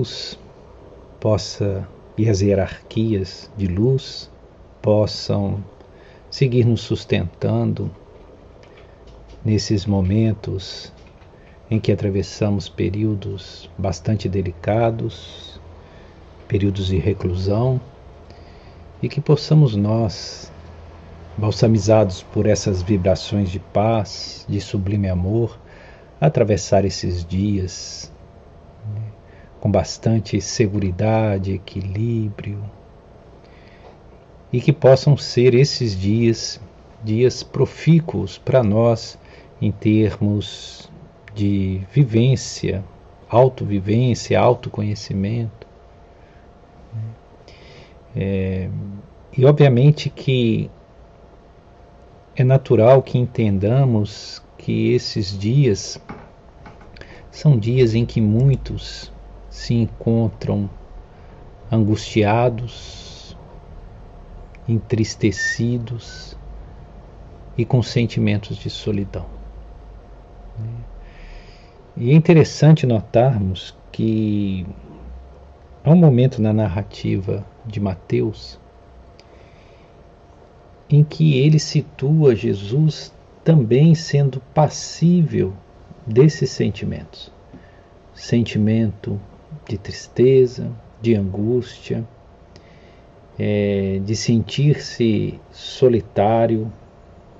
luz possa e as hierarquias de luz possam seguir nos sustentando nesses momentos em que atravessamos períodos bastante delicados, períodos de reclusão, e que possamos nós, balsamizados por essas vibrações de paz, de sublime amor, atravessar esses dias com bastante segurança, equilíbrio, e que possam ser esses dias dias profícuos para nós em termos de vivência, autovivência, autoconhecimento. É, e obviamente que é natural que entendamos que esses dias são dias em que muitos se encontram angustiados, entristecidos e com sentimentos de solidão. E é interessante notarmos que há um momento na narrativa de Mateus em que ele situa Jesus também sendo passível desses sentimentos. Sentimento de tristeza, de angústia, é, de sentir-se solitário,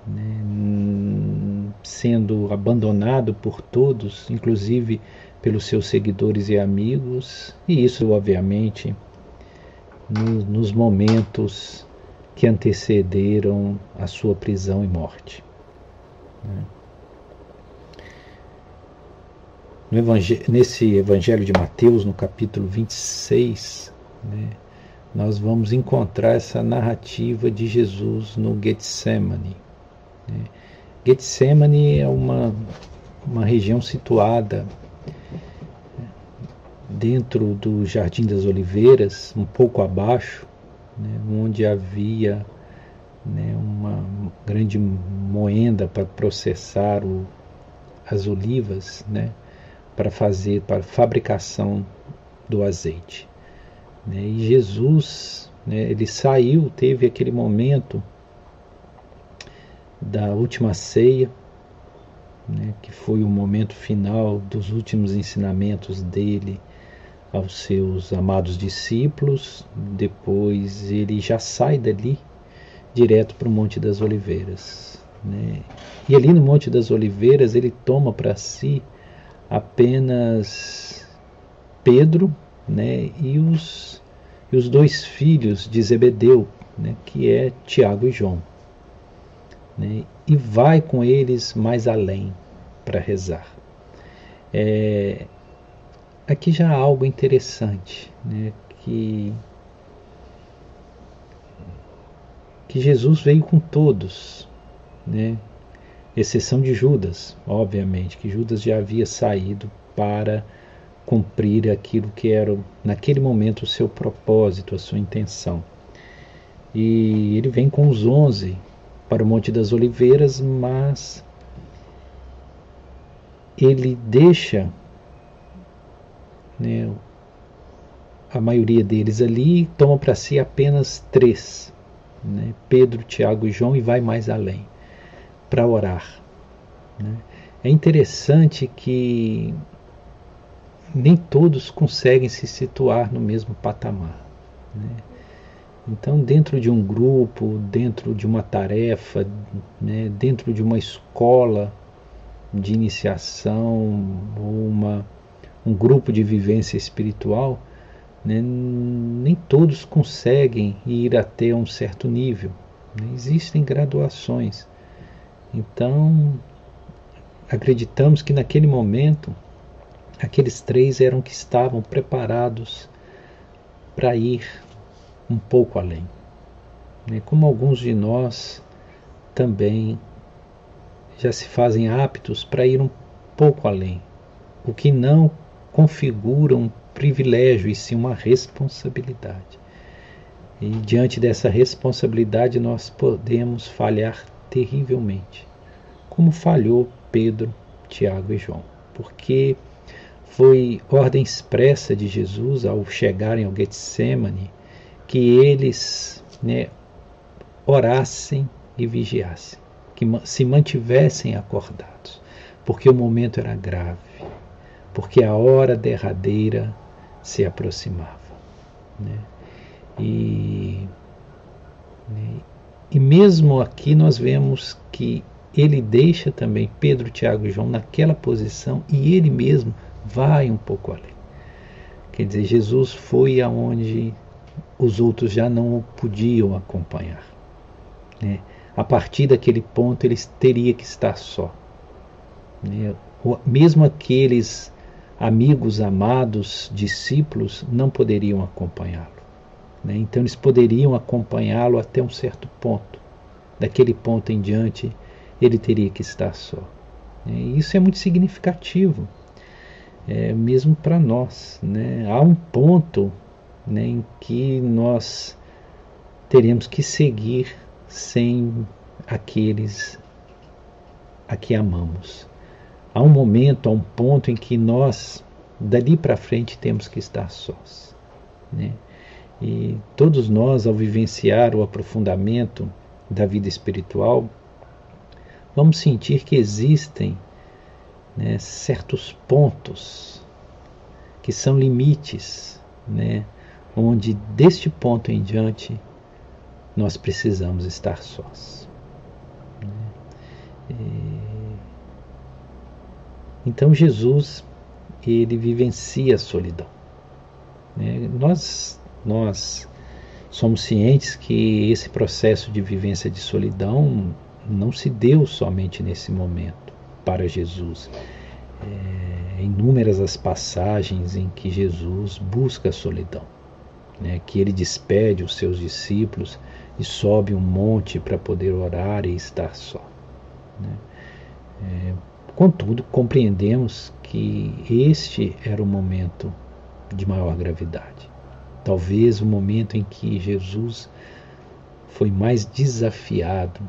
né, sendo abandonado por todos, inclusive pelos seus seguidores e amigos, e isso, obviamente, no, nos momentos que antecederam a sua prisão e morte. Né. No evangel nesse Evangelho de Mateus, no capítulo 26, né, nós vamos encontrar essa narrativa de Jesus no Getsemane. Né. Getsemane é uma, uma região situada dentro do Jardim das Oliveiras, um pouco abaixo, né, onde havia né, uma grande moenda para processar o, as olivas, né, para fazer, para fabricação do azeite. Né? E Jesus, né, ele saiu, teve aquele momento da última ceia, né, que foi o momento final dos últimos ensinamentos dele aos seus amados discípulos. Depois ele já sai dali direto para o Monte das Oliveiras. E ali no Monte das Oliveiras ele toma para si apenas Pedro né, e, os, e os dois filhos de Zebedeu, né, que é Tiago e João. Né, e vai com eles mais além para rezar. É, aqui já há algo interessante, né, que, que Jesus veio com todos, né, exceção de Judas, obviamente, que Judas já havia saído para cumprir aquilo que era naquele momento o seu propósito, a sua intenção. E ele vem com os onze para o Monte das Oliveiras, mas ele deixa né, a maioria deles ali e toma para si apenas três: né, Pedro, Tiago e João, e vai mais além para orar. Né? É interessante que nem todos conseguem se situar no mesmo patamar. Né? Então, dentro de um grupo, dentro de uma tarefa, né, dentro de uma escola de iniciação, uma, um grupo de vivência espiritual, né, nem todos conseguem ir até um certo nível. Né? Existem graduações. Então, acreditamos que naquele momento, aqueles três eram que estavam preparados para ir um pouco além. Né? Como alguns de nós também já se fazem aptos para ir um pouco além, o que não configura um privilégio e sim uma responsabilidade. E diante dessa responsabilidade nós podemos falhar terrivelmente, como falhou Pedro, Tiago e João, porque foi ordem expressa de Jesus ao chegarem ao Getsemane que eles né, orassem e vigiassem, que se mantivessem acordados, porque o momento era grave, porque a hora derradeira se aproximava. Né? E, né, e mesmo aqui nós vemos que ele deixa também Pedro, Tiago e João naquela posição e ele mesmo vai um pouco além. Quer dizer, Jesus foi aonde os outros já não o podiam acompanhar. Né? A partir daquele ponto, eles teriam que estar só. Né? Mesmo aqueles amigos, amados, discípulos, não poderiam acompanhá-lo. Né? Então, eles poderiam acompanhá-lo até um certo ponto. Daquele ponto em diante, ele teria que estar só. Né? E isso é muito significativo, é, mesmo para nós. Né? Há um ponto né, em que nós teremos que seguir sem aqueles a que amamos. Há um momento, há um ponto em que nós, dali para frente, temos que estar sós. Né? E todos nós, ao vivenciar o aprofundamento da vida espiritual, vamos sentir que existem né, certos pontos que são limites, né, onde deste ponto em diante nós precisamos estar sós. Né? Então Jesus ele vivencia a solidão. Né? Nós nós somos cientes que esse processo de vivência de solidão não se deu somente nesse momento para Jesus. É, inúmeras as passagens em que Jesus busca a solidão né, que ele despede os seus discípulos e sobe um monte para poder orar e estar só. Né. É, contudo, compreendemos que este era o momento de maior gravidade. Talvez o momento em que Jesus foi mais desafiado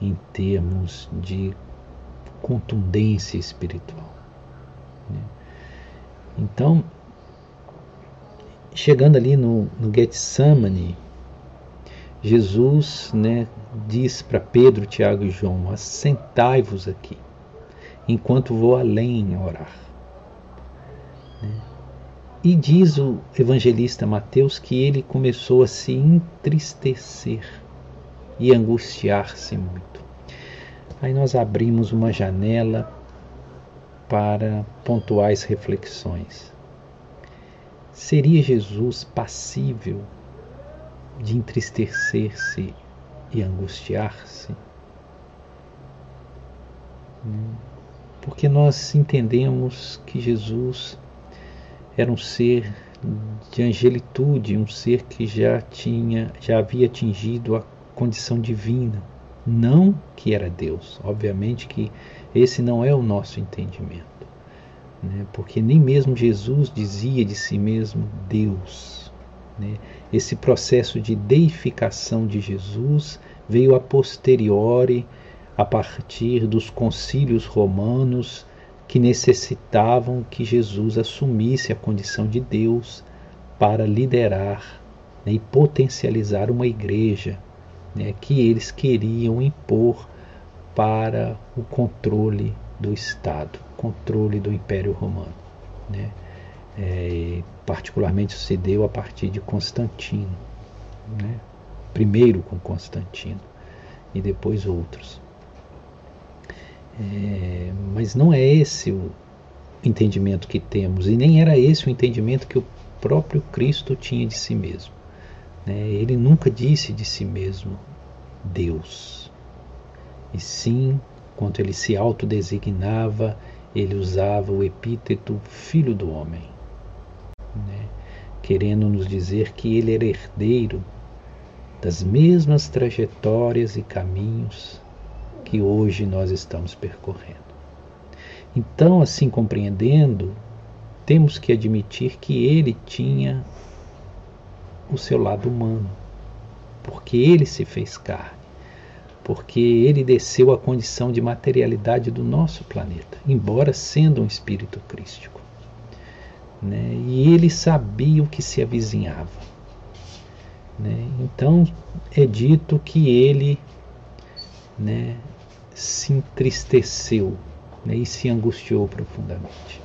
em termos de contundência espiritual. Né. Então, chegando ali no, no Getsemane, Jesus né, diz para Pedro, Tiago e João: Assentai-vos aqui, enquanto vou além orar. E diz o evangelista Mateus que ele começou a se entristecer e angustiar-se muito. Aí nós abrimos uma janela para pontuais reflexões. Seria Jesus passível de entristecer-se e angustiar-se? Porque nós entendemos que Jesus era um ser de angelitude, um ser que já tinha, já havia atingido a condição divina, não que era Deus. Obviamente que esse não é o nosso entendimento né? porque nem mesmo Jesus dizia de si mesmo Deus. Né? Esse processo de deificação de Jesus veio a posteriori, a partir dos concílios romanos que necessitavam que Jesus assumisse a condição de Deus para liderar né, e potencializar uma igreja né, que eles queriam impor para o controle do Estado, controle do Império Romano. Né? É, particularmente se deu a partir de Constantino, né? primeiro com Constantino e depois outros. É, mas não é esse o entendimento que temos, e nem era esse o entendimento que o próprio Cristo tinha de si mesmo. Né? Ele nunca disse de si mesmo Deus, e sim quando ele se autodesignava, ele usava o epíteto Filho do Homem, né? querendo nos dizer que ele era herdeiro das mesmas trajetórias e caminhos que hoje nós estamos percorrendo. Então, assim compreendendo, temos que admitir que ele tinha o seu lado humano, porque ele se fez carne porque ele desceu à condição de materialidade do nosso planeta, embora sendo um espírito crístico. né? e ele sabia o que se avizinhava. Né? Então é dito que ele né, se entristeceu né, e se angustiou profundamente.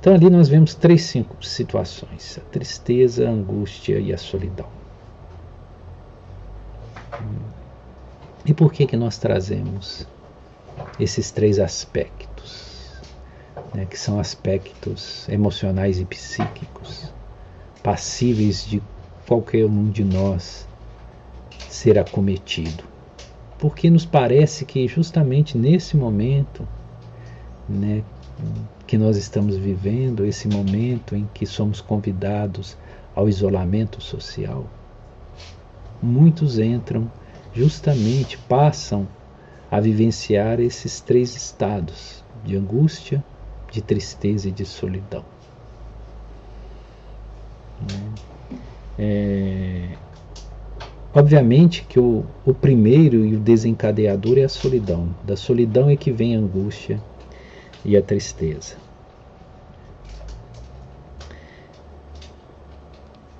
Então ali nós vemos três situações: a tristeza, a angústia e a solidão. E por que que nós trazemos esses três aspectos, né, que são aspectos emocionais e psíquicos, passíveis de qualquer um de nós ser acometido? Porque nos parece que justamente nesse momento, né, que nós estamos vivendo, esse momento em que somos convidados ao isolamento social, muitos entram, justamente passam a vivenciar esses três estados de angústia, de tristeza e de solidão. É, obviamente que o, o primeiro e o desencadeador é a solidão. Da solidão é que vem a angústia e a tristeza.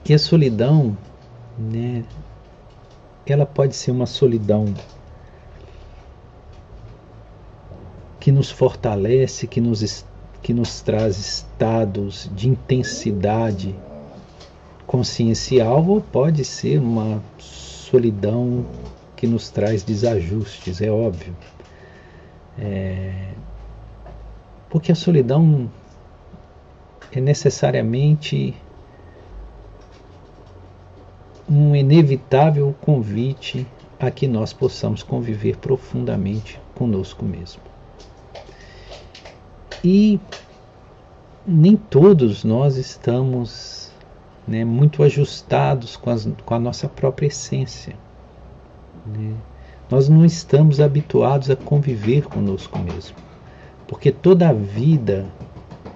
E a solidão, né, ela pode ser uma solidão que nos fortalece, que nos, que nos traz estados de intensidade consciencial, ou pode ser uma solidão que nos traz desajustes, é óbvio. É, porque a solidão é necessariamente um inevitável convite a que nós possamos conviver profundamente conosco mesmo. E nem todos nós estamos né, muito ajustados com, as, com, a nossa própria essência. Né? Nós não estamos habituados a conviver conosco mesmo. Porque toda a vida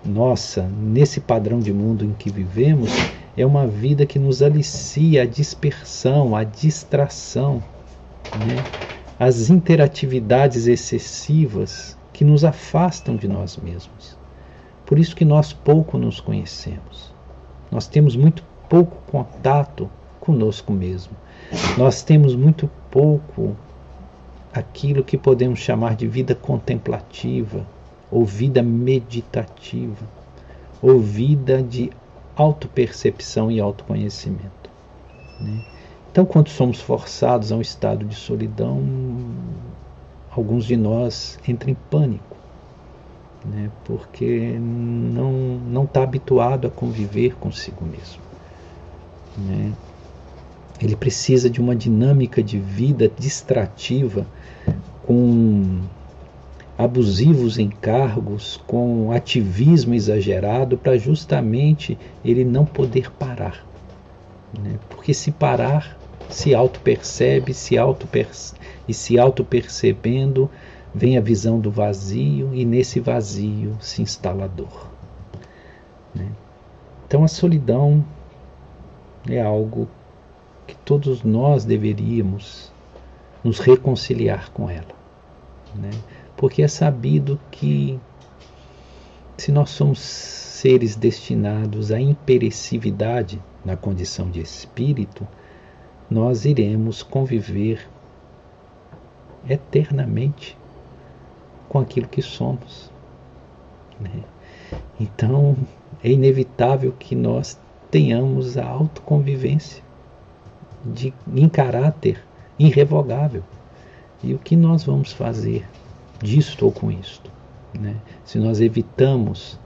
nossa, nesse padrão de mundo em que vivemos, é uma vida que nos alicia a dispersão, a distração, né? as interatividades excessivas que nos afastam de nós mesmos. Por isso que nós pouco nos conhecemos. Nós temos muito pouco contato conosco mesmo. Nós temos muito pouco aquilo que podemos chamar de vida contemplativa, ou vida meditativa, ou vida de autopercepção e autoconhecimento. Né? Então, quando somos forçados a um estado de solidão, alguns de nós entram em pânico, né? porque não está habituado a conviver consigo mesmo. Né? Ele precisa de uma dinâmica de vida distrativa com abusivos encargos, com ativismo exagerado, para justamente ele não poder parar. Né? Porque se parar, se auto-percebe, se auto e se auto-percebendo, vem a visão do vazio, e nesse vazio se instala a dor. Né? Então a solidão é algo que todos nós deveríamos nos reconciliar com ela. Né? porque é sabido que se nós somos seres destinados à imperecividade na condição de espírito, nós iremos conviver eternamente com aquilo que somos. Né? Então, é inevitável que nós tenhamos a autoconvivência de, em caráter irrevogável. E o que nós vamos fazer disto ou com isto. Né? Se nós evitamos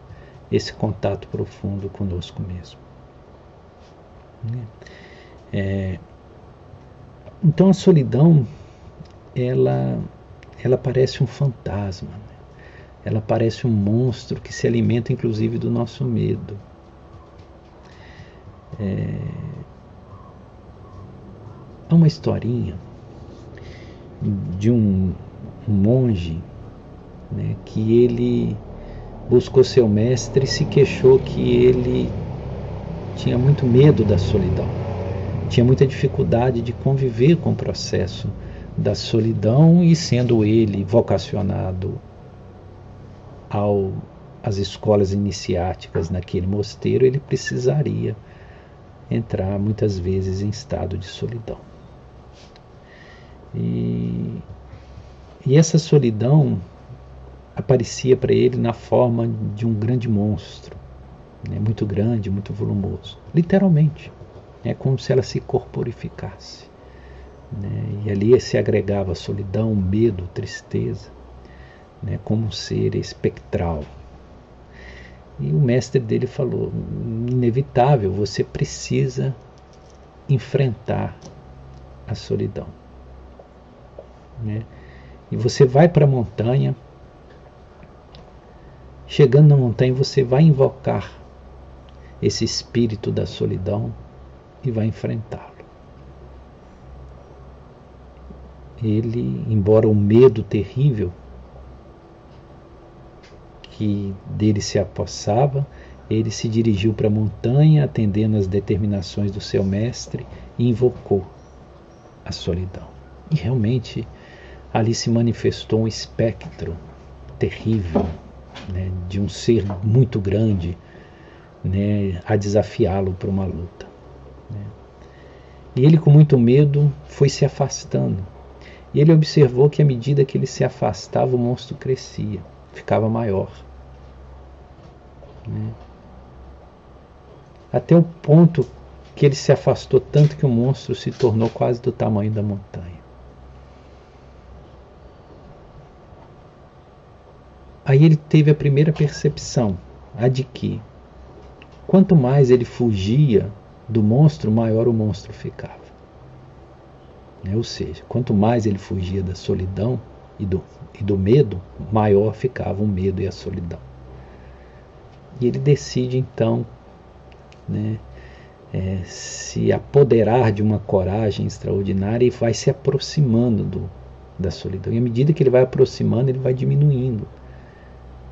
esse contato profundo conosco mesmo. Né? É, então a solidão, ela, ela parece um fantasma, né? ela parece um monstro que se alimenta inclusive do nosso medo. É, há uma historinha de um um monge né, que ele buscou seu mestre e se queixou que ele tinha muito medo da solidão, tinha muita dificuldade de conviver com o processo da solidão e sendo ele vocacionado ao as escolas iniciáticas naquele mosteiro, ele precisaria entrar muitas vezes em estado de solidão. E, e essa solidão aparecia para ele na forma de um grande monstro, né, muito grande, muito volumoso, literalmente. É como se ela se corporificasse. Né, e ali se agregava solidão, medo, tristeza, né, como um ser espectral. E o mestre dele falou: inevitável, você precisa enfrentar a solidão. Né? E você vai para a montanha Chegando na montanha, você vai invocar esse espírito da solidão e vai enfrentá-lo. Ele, embora o medo terrível que dele se apossava, ele se dirigiu para a montanha, atendendo às determinações do seu mestre, e invocou a solidão. E realmente ali se manifestou um espectro terrível, né, de um ser muito grande né, a desafiá-lo para uma luta. Né. E ele, com muito medo, foi se afastando. E ele observou que à medida que ele se afastava, o monstro crescia, ficava maior. Né. Até o ponto que ele se afastou tanto que o monstro se tornou quase do tamanho da montanha. Aí ele teve a primeira percepção, a de que quanto mais ele fugia do monstro, maior o monstro ficava. Né? Ou seja, quanto mais ele fugia da solidão e do, e do medo, maior ficava o medo e a solidão. E ele decide então né, é, se apoderar de uma coragem extraordinária e vai se aproximando do, da solidão. E à medida que ele vai aproximando, ele vai diminuindo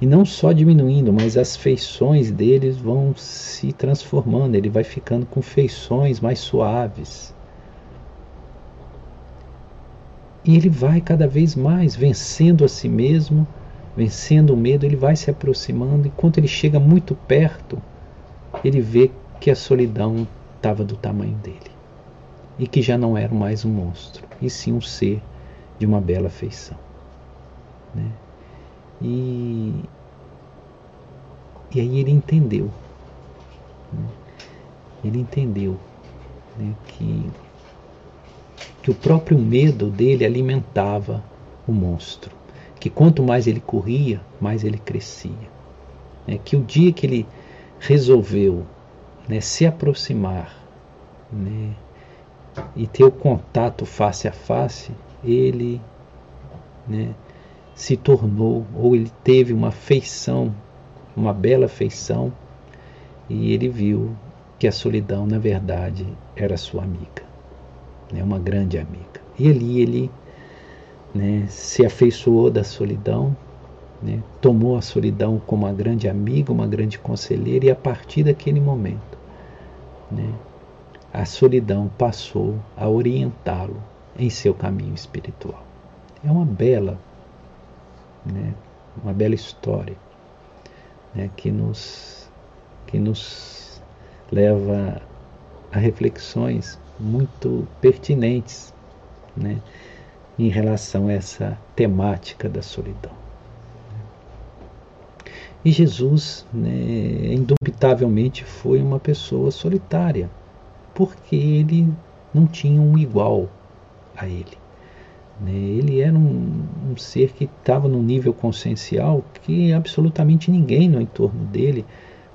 e não só diminuindo, mas as feições deles vão se transformando, ele vai ficando com feições mais suaves. E ele vai cada vez mais vencendo a si mesmo, vencendo o medo, ele vai se aproximando, e quando ele chega muito perto, ele vê que a solidão estava do tamanho dele. E que já não era mais um monstro, e sim um ser de uma bela feição. Né? E, e aí ele entendeu. Né? Ele entendeu né, que, que o próprio medo dele alimentava o monstro. Que quanto mais ele corria, mais ele crescia. É que o dia que ele resolveu né, se aproximar né, e ter o contato face a face, ele né, se tornou, ou ele teve uma feição, uma bela feição, e ele viu que a solidão, na verdade, era sua amiga, né, uma grande amiga. E ali ele né, se afeiçoou da solidão, né, tomou a solidão como uma grande amiga, uma grande conselheira, e a partir daquele momento, né, a solidão passou a orientá-lo em seu caminho espiritual. É uma bela né? uma bela história né? que, nos, que nos leva a reflexões muito pertinentes né? em relação a essa temática da solidão. E Jesus, né, indubitavelmente, foi uma pessoa solitária, porque ele não tinha um igual a ele. Né? Ele era um, um ser que estava num nível consciencial que absolutamente ninguém no entorno dele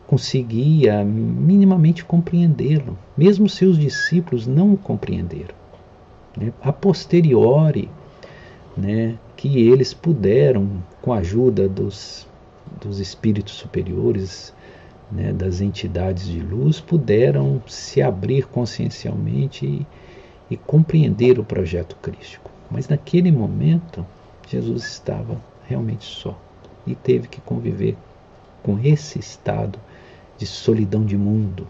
conseguia minimamente compreendê-lo. Mesmo seus discípulos não o compreenderam. Né? A posteriori, né, que eles puderam, com a ajuda dos, dos espíritos superiores, né, das entidades de luz, puderam se abrir consciencialmente e, e compreender o projeto crístico. Mas naquele momento, Jesus estava realmente só e teve que conviver com esse estado de solidão de mundo,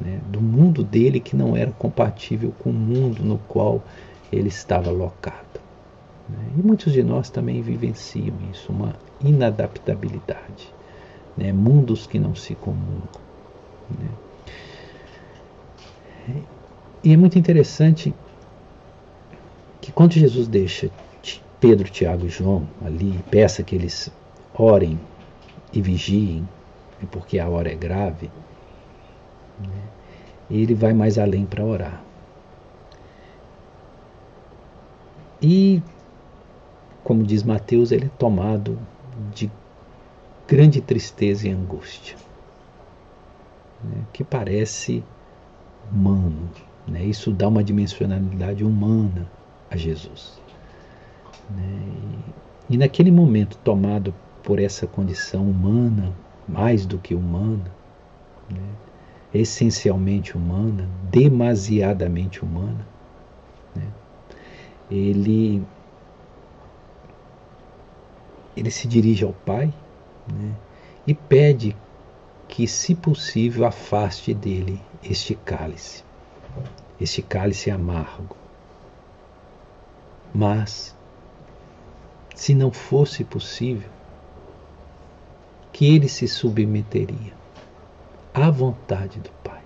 né? do mundo dele que não era compatível com o mundo no qual ele estava locado. Né? E muitos de nós também vivenciam isso, uma inadaptabilidade. né? mundos que não se comungam. Né? E é muito interessante que quando Jesus deixa Pedro, Tiago e João ali peça que eles orem e vigiem, porque a hora é grave, né? ele vai mais além para orar. E, como diz Mateus, ele é tomado de grande tristeza e angústia, né? que parece humano. Né? Isso dá uma dimensionalidade humana a Jesus. Né? E, e naquele momento, tomado por essa condição humana, mais do que humana, né? essencialmente humana, demasiadamente humana, né? ele, ele se dirige ao Pai né? e pede que, se possível, afaste dele este cálice, este cálice amargo. Mas, se não fosse possível, que ele se submeteria à vontade do Pai.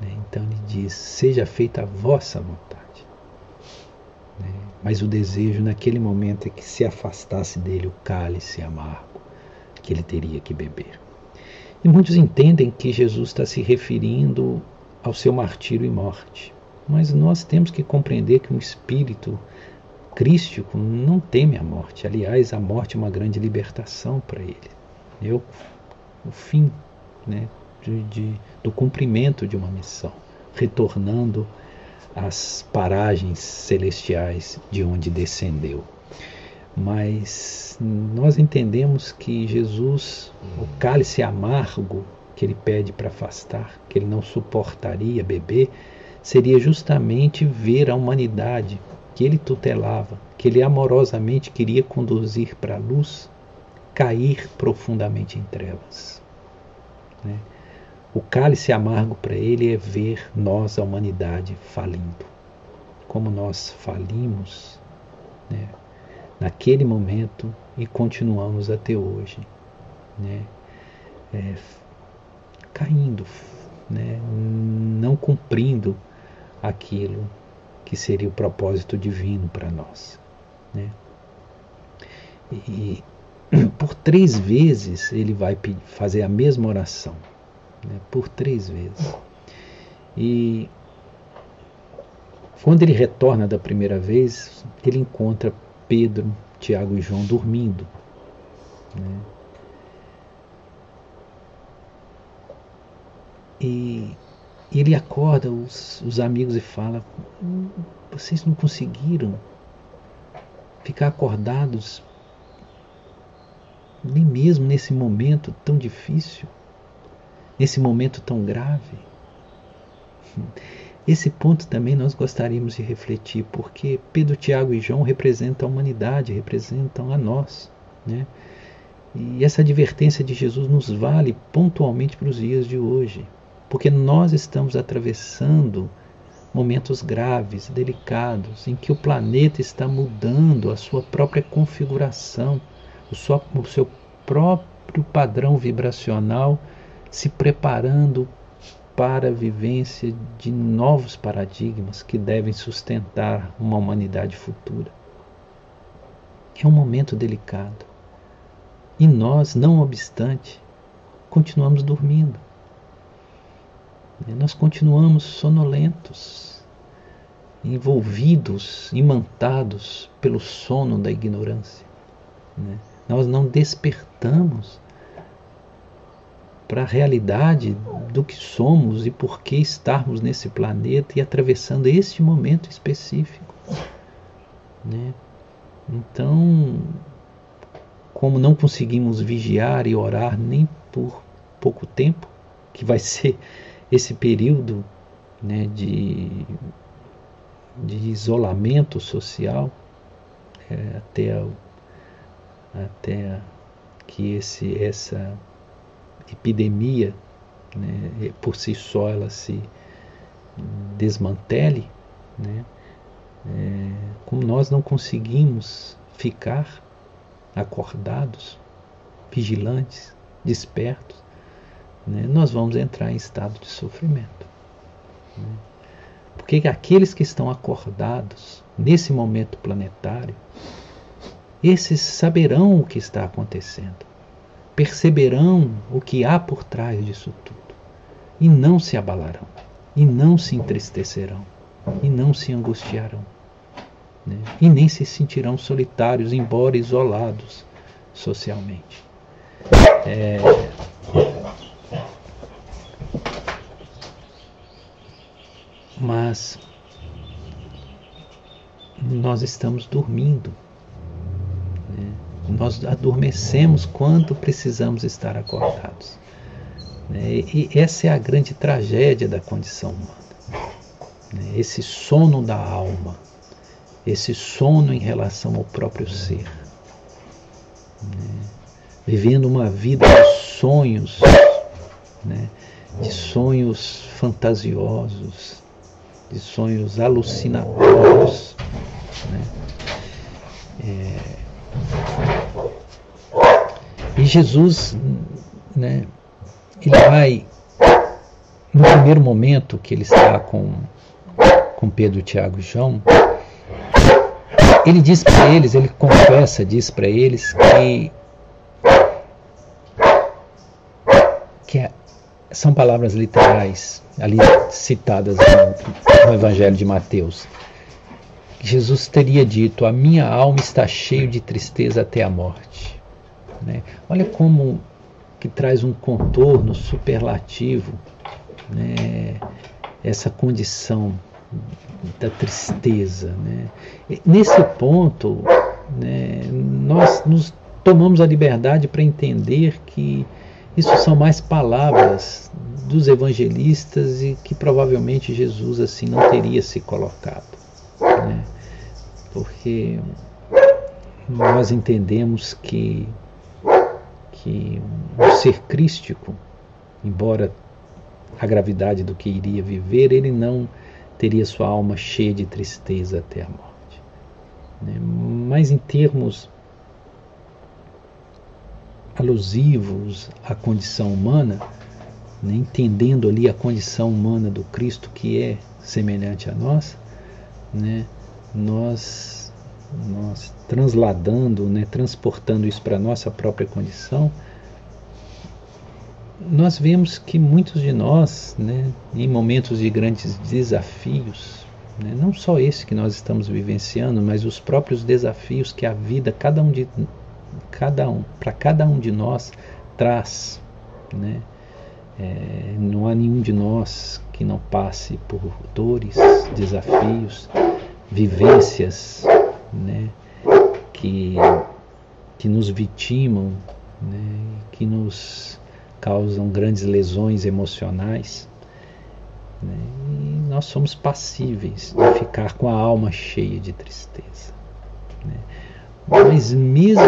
Né? Então ele diz: Seja feita a vossa vontade. Né? Mas o desejo naquele momento é que se afastasse dele o cálice amargo que ele teria que beber. E muitos entendem que Jesus está se referindo ao seu martírio e morte. Mas nós temos que compreender que um espírito crístico não teme a morte. Aliás, a morte é uma grande libertação para ele. Eu, o fim né, de, de, do cumprimento de uma missão, retornando às paragens celestiais de onde descendeu. Mas nós entendemos que Jesus, o cálice amargo que ele pede para afastar, que ele não suportaria beber, seria justamente ver a humanidade que ele tutelava, que ele amorosamente queria conduzir para a luz, cair profundamente em trevas. Né? O cálice amargo para ele é ver nós, a humanidade, falindo. Como nós falimos né? naquele momento e continuamos até hoje. Né? É, caindo, né? não cumprindo aquilo que seria o propósito divino para nós. Né? E por três vezes ele vai fazer a mesma oração, né? por três vezes. E quando ele retorna da primeira vez, ele encontra Pedro, Tiago e João dormindo. Né? E ele acorda os, os amigos e fala: Vocês não conseguiram ficar acordados nem mesmo nesse momento tão difícil, nesse momento tão grave. Esse ponto também nós gostaríamos de refletir, porque Pedro, Tiago e João representam a humanidade, representam a nós. Né? E essa advertência de Jesus nos vale pontualmente para os dias de hoje porque nós estamos atravessando momentos graves, delicados, em que o planeta está mudando a sua própria configuração, o, seu, o seu próprio padrão vibracional, se preparando para a vivência de novos paradigmas que devem sustentar uma humanidade futura. É um momento delicado. E nós, não obstante, continuamos dormindo. Nós continuamos sonolentos, envolvidos, imantados pelo sono da ignorância. Né? Nós não despertamos para a realidade do que somos e por que estarmos nesse planeta e atravessando este momento específico. Né? Então, como não conseguimos vigiar e orar nem por pouco tempo, que vai ser esse período né, de, de isolamento social é, até, até que esse, essa epidemia né, por si só ela se desmantele, né, é, como nós não conseguimos ficar acordados, vigilantes, despertos, né, nós vamos entrar em estado de sofrimento. Né? Porque aqueles que estão acordados nesse momento planetário, esses saberão o que está acontecendo, perceberão o que há por trás disso tudo, e não se abalarão, e não se entristecerão, e não se angustiarão, né? e nem se sentirão solitários, embora isolados socialmente. É, mas nós estamos dormindo. Né? Nós adormecemos quando precisamos estar acordados. Né? E essa é a grande tragédia da condição humana. Né? Esse sono da alma, esse sono em relação ao próprio ser. Né? Vivendo uma vida de sonhos, né? de sonhos fantasiosos, de sonhos alucinatórios. Né? É... E Jesus, né, ele vai, no primeiro momento que ele está com, com Pedro, Tiago e João, ele diz para eles, ele confessa, diz para eles que, que é, são palavras literais, ali citadas no, Evangelho de Mateus. Jesus teria dito: A minha alma está cheia de tristeza até a morte. Né? Olha como que traz um contorno superlativo né? essa condição da tristeza. Né? Nesse ponto, né, nós nos tomamos a liberdade para entender que isso são mais palavras dos evangelistas e que provavelmente Jesus assim não teria se colocado. Né? Porque nós entendemos que, que o ser crístico, embora a gravidade do que iria viver, ele não teria sua alma cheia de tristeza até a morte. Né? Mas em termos alusivos à condição humana, né, entendendo ali a condição humana do Cristo que é semelhante a nós, né, nós, nós transladando, né, transportando isso para a nossa própria condição, nós vemos que muitos de nós, né, em momentos de grandes desafios, né, não só esse que nós estamos vivenciando, mas os próprios desafios que a vida, cada um de cada um, para cada um de nós traz, né? É, não há nenhum de nós que não passe por dores, desafios, vivências, né? Que que nos vitimam, né? Que nos causam grandes lesões emocionais. Né? E nós somos passíveis de ficar com a alma cheia de tristeza. Né? Mas mesmo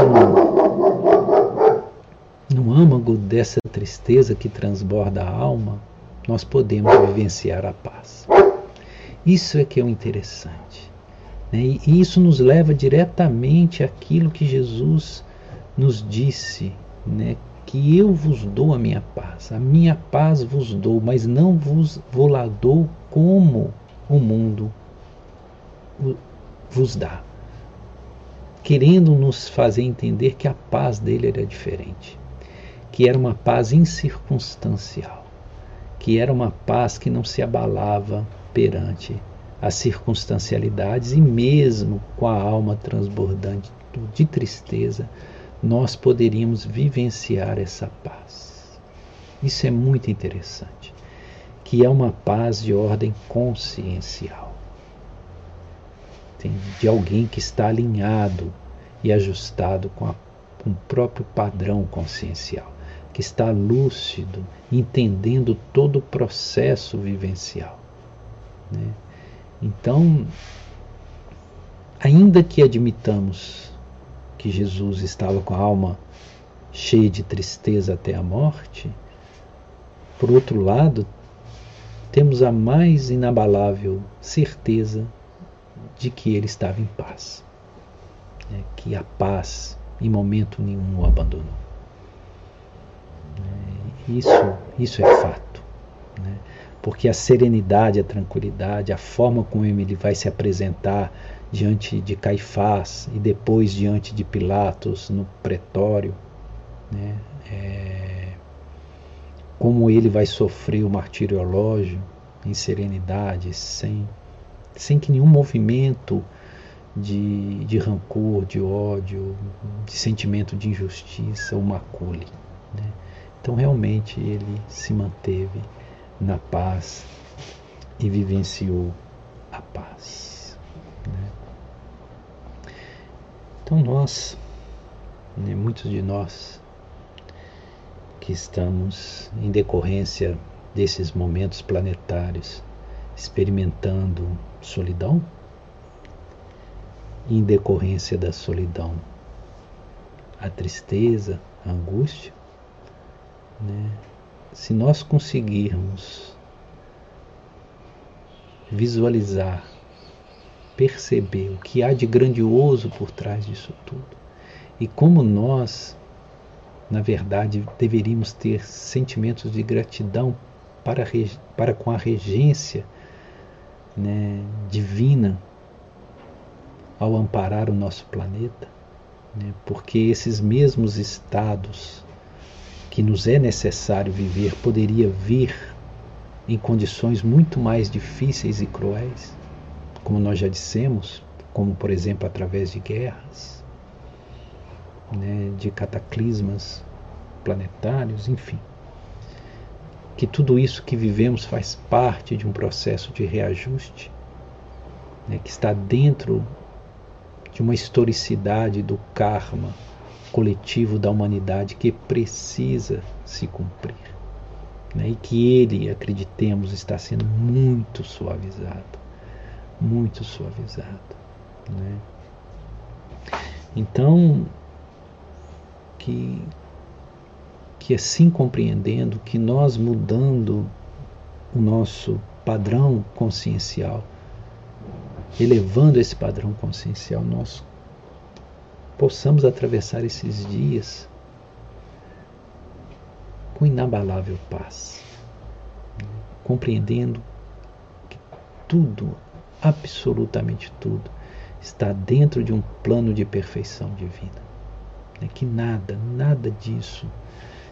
no âmago dessa tristeza que transborda a alma, nós podemos vivenciar a paz. Isso é que é o interessante. Né? E isso nos leva diretamente àquilo que Jesus nos disse, né? que eu vos dou a minha paz, a minha paz vos dou, mas não vos vou lá dou como o mundo vos dá querendo nos fazer entender que a paz dele era diferente, que era uma paz incircunstancial, que era uma paz que não se abalava perante as circunstancialidades e mesmo com a alma transbordante de tristeza, nós poderíamos vivenciar essa paz. Isso é muito interessante, que é uma paz de ordem consciencial de alguém que está alinhado e ajustado com, a, com o próprio padrão consciencial, que está lúcido, entendendo todo o processo vivencial. Né? Então, ainda que admitamos que Jesus estava com a alma cheia de tristeza até a morte, por outro lado, temos a mais inabalável certeza de que ele estava em paz, né? que a paz em momento nenhum o abandonou. Isso, isso é fato. Né? Porque a serenidade, a tranquilidade, a forma como ele vai se apresentar diante de Caifás e depois diante de Pilatos no pretório, né? É, como ele vai sofrer o martiriológio em serenidade, sem, sem que nenhum movimento de, de rancor, de ódio, de sentimento de injustiça o macule. Né? Então, realmente, ele se manteve na paz e vivenciou a paz. Né? Então, nós, né, muitos de nós, que estamos em decorrência desses momentos planetários experimentando solidão, em decorrência da solidão, a tristeza, a angústia, né? se nós conseguirmos visualizar, perceber o que há de grandioso por trás disso tudo e como nós, na verdade, deveríamos ter sentimentos de gratidão para, para com a regência né, divina ao amparar o nosso planeta, né, porque esses mesmos estados que nos é necessário viver poderia vir em condições muito mais difíceis e cruéis, como nós já dissemos, como por exemplo através de guerras, né, de cataclismas planetários, enfim. Que tudo isso que vivemos faz parte de um processo de reajuste, né, que está dentro de uma historicidade do karma coletivo da humanidade que precisa se cumprir. Né? E que ele, acreditemos, está sendo muito suavizado. Muito suavizado. Né? Então, que, que assim compreendendo que nós mudando o nosso padrão consciencial, elevando esse padrão consciencial, nós possamos atravessar esses dias com inabalável paz, compreendendo que tudo, absolutamente tudo, está dentro de um plano de perfeição divina. Né? Que nada, nada disso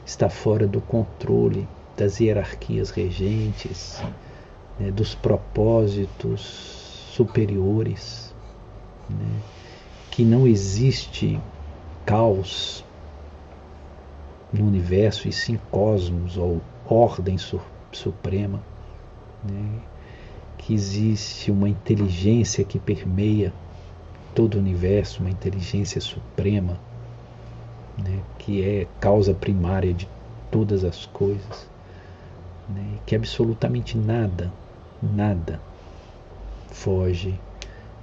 está fora do controle das hierarquias regentes, né? dos propósitos superiores. Né? que não existe caos no universo e sim cosmos ou ordem su suprema, né? que existe uma inteligência que permeia todo o universo, uma inteligência suprema, né? que é causa primária de todas as coisas, né? que absolutamente nada, nada foge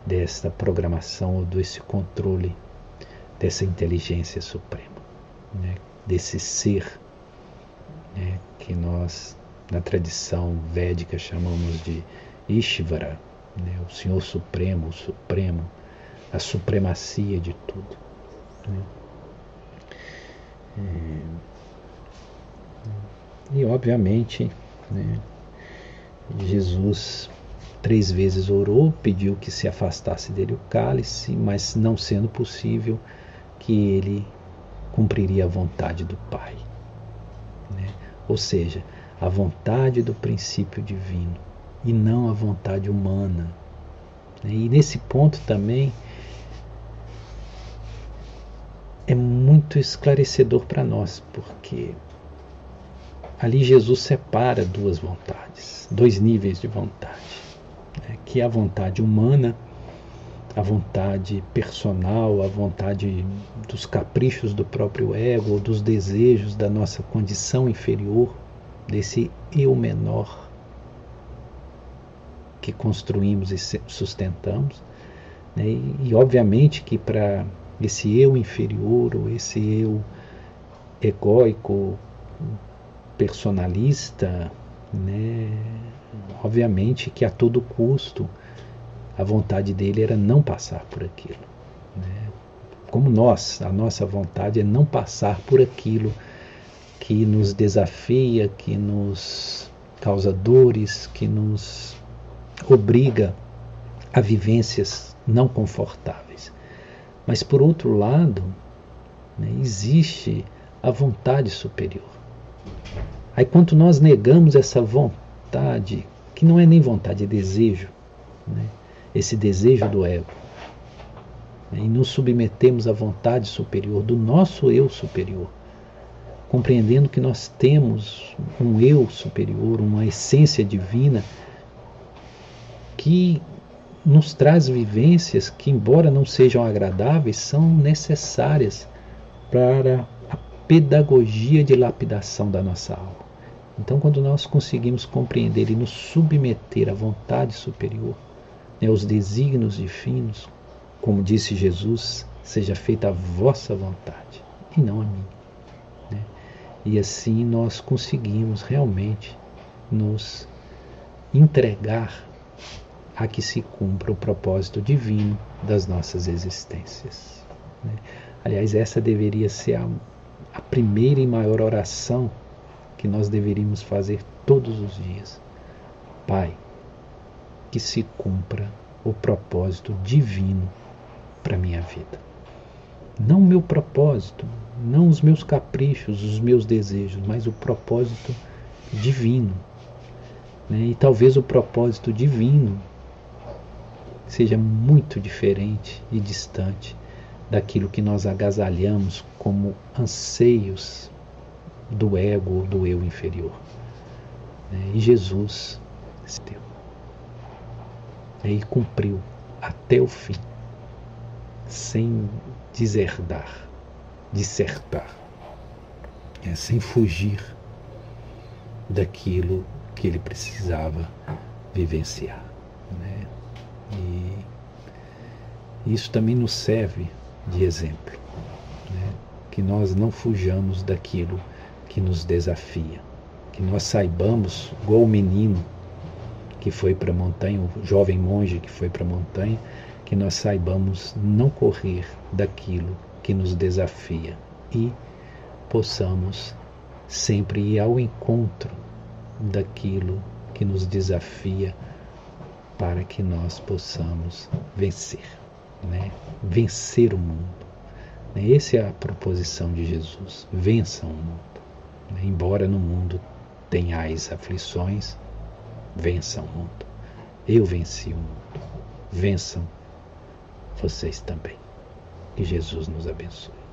desta programação ou desse controle dessa inteligência suprema, né? desse ser né? que nós na tradição védica chamamos de Ishvara, né? o Senhor Supremo, o Supremo, a supremacia de tudo. Né? E obviamente né? Jesus Três vezes orou, pediu que se afastasse dele o cálice, mas não sendo possível, que ele cumpriria a vontade do Pai. Né? Ou seja, a vontade do princípio divino e não a vontade humana. Né? E nesse ponto também é muito esclarecedor para nós, porque ali Jesus separa duas vontades, dois níveis de vontade né, que é a vontade humana, a vontade personal, a vontade dos caprichos do próprio ego, ou dos desejos da nossa condição inferior, desse eu menor que construímos e sustentamos. Né? E, e obviamente que para esse eu inferior, ou esse eu egóico, personalista, né? obviamente que a todo custo a vontade dele era não passar por aquilo. Né? Como nós, a nossa vontade é não passar por aquilo que nos desafia, que nos causa dores, que nos obriga a vivências não confortáveis. Mas, por outro lado, né, existe a vontade superior. Aí, quando nós negamos essa vontade, que não é nem vontade, é desejo, né, esse desejo do ego, né, e nos submetemos à vontade superior, do nosso eu superior, compreendendo que nós temos um eu superior, uma essência divina que nos traz vivências que, embora não sejam agradáveis, são necessárias para a pedagogia de lapidação da nossa alma. Então, quando nós conseguimos compreender e nos submeter à vontade superior, né, aos desígnios divinos, como disse Jesus, seja feita a vossa vontade e não a minha. Né? E assim nós conseguimos realmente nos entregar a que se cumpra o propósito divino das nossas existências. Né? Aliás, essa deveria ser a, a primeira e maior oração que nós deveríamos fazer todos os dias. Pai, que se cumpra o propósito divino para minha vida. Não o meu propósito, não os meus caprichos, os meus desejos, mas o propósito divino. Né? E talvez o propósito divino seja muito diferente e distante daquilo que nós agasalhamos como anseios do ego ou do eu inferior. Né? E Jesus se deu. E cumpriu até o fim, sem deserdar, dissertar, é, sem fugir daquilo que ele precisava vivenciar. E isso também nos serve de exemplo, né? que nós não fujamos daquilo que nos desafia, que nós saibamos, igual o menino que foi para a montanha, o jovem monge que foi para a montanha, que nós saibamos não correr daquilo que nos desafia e possamos sempre ir ao encontro daquilo que nos desafia para que nós possamos vencer, né? vencer o mundo. Essa é a proposição de Jesus: vençam o mundo. Embora no mundo tenhais aflições, vençam o mundo. Eu venci o mundo. Vençam vocês também. Que Jesus nos abençoe.